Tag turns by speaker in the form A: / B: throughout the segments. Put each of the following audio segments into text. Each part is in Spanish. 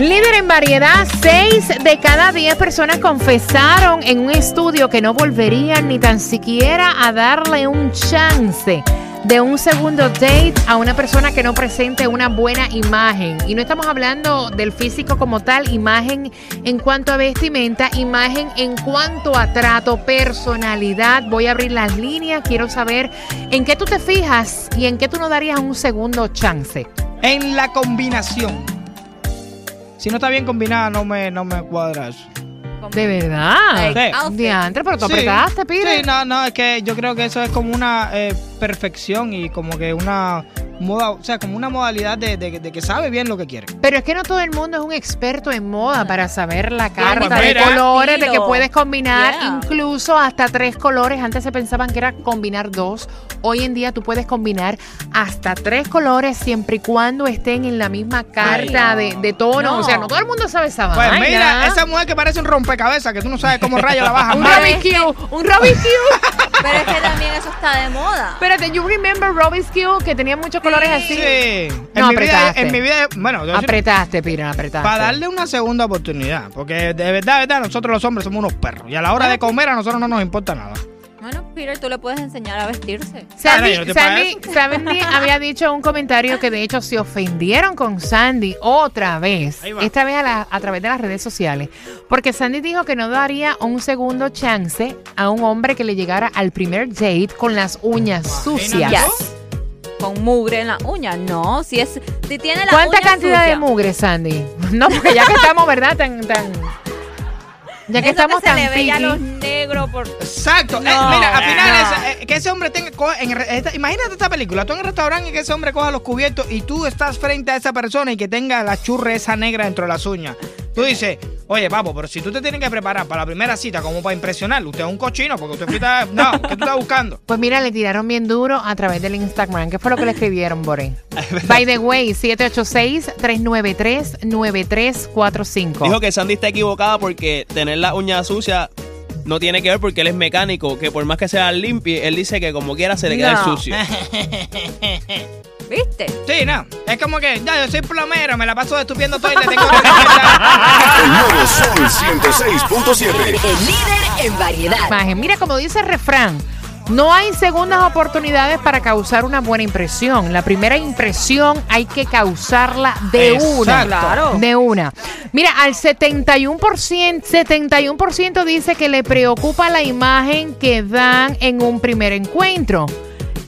A: Líder en variedad, 6 de cada 10 personas confesaron en un estudio que no volverían ni tan siquiera a darle un chance de un segundo date a una persona que no presente una buena imagen. Y no estamos hablando del físico como tal, imagen en cuanto a vestimenta, imagen en cuanto a trato, personalidad. Voy a abrir las líneas, quiero saber en qué tú te fijas y en qué tú no darías un segundo chance.
B: En la combinación. Si no está bien combinada, no me, no me cuadra eso.
A: ¿De verdad?
B: Sí.
A: Diantre, pero tú
B: Sí.
A: apretaste, Pire.
B: Sí, no, no, es que yo creo que eso es como una eh, perfección y como que una moda, o sea, como una modalidad de, de- de que sabe bien lo que quiere.
A: Pero es que no todo el mundo es un experto en moda para saber la carta de colores, de que puedes combinar
C: Yeah.
A: incluso hasta tres colores. Antes se pensaban que era combinar dos. Hoy en día tú puedes combinar hasta tres colores siempre y cuando estén en la misma carta de, de tono.
C: No.
A: O sea, no todo el mundo sabe esa
B: Pues
A: vaina.
B: mira, esa mujer que parece un rompecabezas, que tú no sabes cómo rayo la baja.
A: Un un.
C: Pero es que también eso está de moda.
A: Espérate, you remember Rubik's Cube que tenía muchos colores así?
B: Sí. En,
A: No,
B: mi vida,
A: apretaste.
B: en mi vida, bueno, yo-
A: Apretaste, Pira, apretaste.
B: para darle una segunda oportunidad, porque de verdad, de verdad, nosotros los hombres somos unos perros y a la hora de comer a nosotros no nos importa nada.
C: Bueno, Peter, tú le puedes enseñar a vestirse.
A: Sandy, Sandy, Sandy había dicho un comentario que de hecho se ofendieron con Sandy otra vez, esta vez a, la- a través de las redes sociales, porque Sandy dijo que no daría un segundo chance a un hombre que le llegara al primer date con las uñas sucias.
C: Yes. Con mugre en la uña. No, si es si tiene la
A: ¿Cuánta
C: uña
A: cantidad de mugre, Sandy? No, porque ya que estamos, ¿verdad? Tan, tan, ya que
C: Eso
A: estamos
C: que se
A: tan
C: le veía
A: piqui.
C: los negros por
B: Exacto. Eh, mira, al final,
C: No.
B: eh, que ese hombre tenga. en esta- imagínate esta película. Tú en el restaurante y que ese hombre coja los cubiertos y tú estás frente a esa persona y que tenga la churre esa negra dentro de las uñas. Tú dices, oye, papo, pero si tú te tienes que preparar para la primera cita como para impresionarlo, usted es un cochino porque usted está. No, ¿qué tú estás buscando?
A: Pues mira, le tiraron bien duro a través del Instagram. ¿Qué fue lo que le escribieron, Bore? By the way, 786-393-9345.
D: Dijo que Sandy está equivocada porque tener la uña sucia no tiene que ver porque él es mecánico, que por más que sea limpio, él dice que como quiera se le queda el sucio.
C: ¿Viste?
B: Sí, no. Es como que, ya, yo soy plomero, me la paso destupiendo todo y le tengo que.
E: El nuevo Sol 106.7.
F: El líder en variedad.
A: imagen. Mira, como dice el refrán, no hay segundas oportunidades para causar una buena impresión. La primera impresión hay que causarla de una.
B: Exacto.
C: Claro.
A: De una. Mira, al 71%, 71% dice que le preocupa la imagen que dan en un primer encuentro.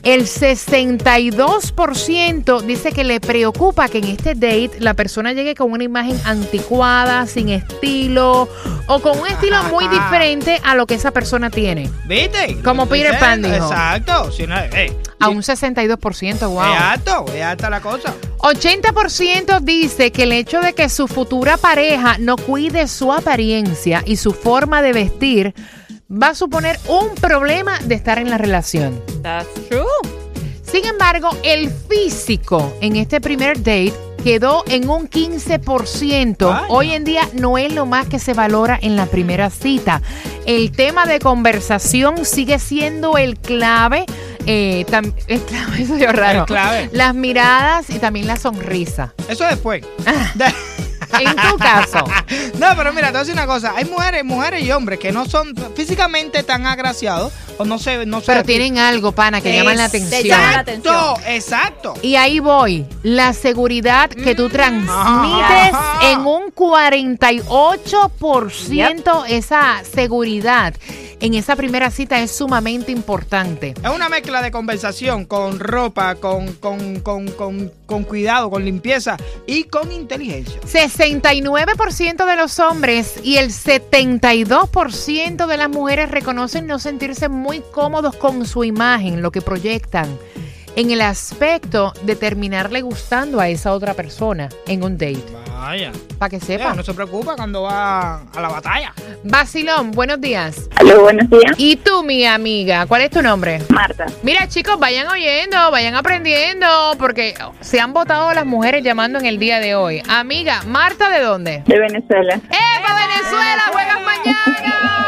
A: El 62% dice que le preocupa que en este date la persona llegue con una imagen anticuada, sin estilo o con un estilo muy diferente a lo que esa persona tiene.
B: ¿Viste?
A: Como Peter Pan dijo.
B: Exacto. Si no, eh,
A: A un 62%, wow.
B: Es alto, es alta la cosa.
A: 80% dice que el hecho de que su futura pareja no cuide su apariencia y su forma de vestir va a suponer un problema de estar en la relación.
C: That's true.
A: Sin embargo, el físico en este primer date quedó en un 15%.
B: Vaya.
A: Hoy en día no es lo más que se valora en la primera cita. El tema de conversación sigue siendo el clave. eh, tam- el clave, eso es raro.
B: El clave.
A: Las miradas y también la sonrisa.
B: Eso después.
A: En tu caso.
B: No, pero mira, te voy a decir una cosa. Hay mujeres, mujeres y hombres que no son físicamente tan agraciados o no se, no se
A: Pero tienen algo, pana, que llaman la atención.
C: llaman la
B: Exacto, exacto.
A: Y ahí voy. La seguridad que tú transmites
B: Ajá.
A: en un 48%, esa seguridad en esa primera cita es sumamente importante.
B: Es una mezcla de conversación con ropa, con, con, con, con, con cuidado, con limpieza y con inteligencia.
A: 69% de los hombres y el 72% de las mujeres reconocen no sentirse muy cómodos con su imagen, lo que proyectan. En el aspecto de terminarle gustando a esa otra persona en un date.
B: Vaya.
A: Para que sepa.
B: no se preocupa cuando va a la batalla.
A: Basilón, buenos días.
G: Aló, buenos días.
A: ¿Y tú, mi amiga? ¿Cuál es tu nombre?
G: Marta.
A: Mira, chicos, vayan oyendo, vayan aprendiendo, porque se han votado las mujeres llamando en el día de hoy. Amiga, Marta, ¿de dónde?
G: De Venezuela.
A: ¡Epa, Venezuela! ¡Juegan mañana!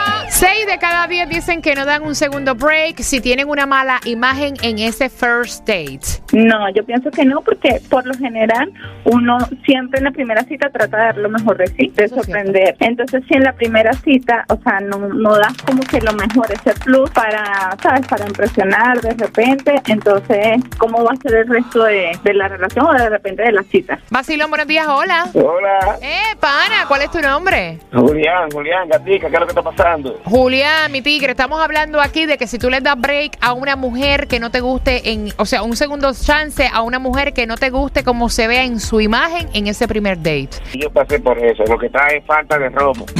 A: Seis de cada diez dicen que no dan un segundo break si tienen una mala imagen en ese first date.
G: No, yo pienso que no, porque por lo general uno siempre en la primera cita trata de dar lo mejor de sí, de sorprender. Entonces, si en la primera cita, o sea, no, no das como que lo mejor, ese plus para, ¿sabes? Para impresionar de repente, entonces, ¿cómo va a ser el resto de, de la relación o de repente de la cita?
A: Basilón, buenos días, hola.
H: Hola,
A: Eh, pana, ¿cuál es tu nombre?
H: Julián, Julián, gatica, ¿qué es lo que está pasando?
A: Julián, mi tigre, estamos hablando aquí de que si tú le das break a una mujer que no te guste, en, o sea, un segundo chance a una mujer que no te guste como se vea en su imagen en ese primer date.
H: Yo pasé por eso, lo que está es falta de romo.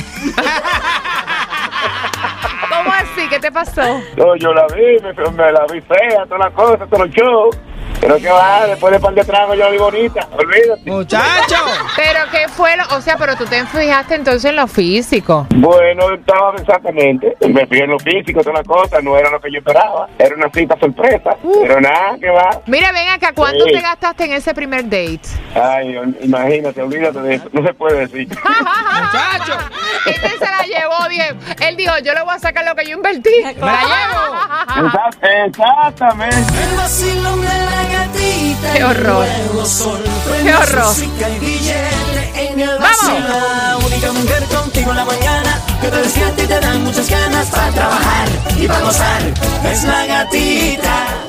A: ¿Cómo así? ¿Qué te pasó?
H: No, yo la vi, me, me la vi fea, todas las cosas, todos los shows. Pero que va, después de par de tragos yo la vi bonita, olvídate.
B: Muchacho.
A: Pero qué fue lo, o sea, pero tú te fijaste entonces en lo físico.
H: Bueno, estaba exactamente, me fui en lo físico, todas las cosas, no era lo que yo esperaba. Era una cita sorpresa, pero nada, que va.
A: Mira, ven acá, ¿cuánto
H: Sí.
A: te gastaste en ese primer date?
H: Ay, imagínate, olvídate de eso, no se puede decir.
B: Muchacho.
A: Este se la llevó bien. Él dijo, yo le voy a sacar lo que yo invertí. Me la llevo.
H: Exact- Exactamente.
F: El vacilón de la gatita.
A: Qué horror. Qué horror.
F: Vacilón. La única mujer contigo en la mañana que te despierta y te dan muchas ganas para trabajar y para gozar. Es la gatita.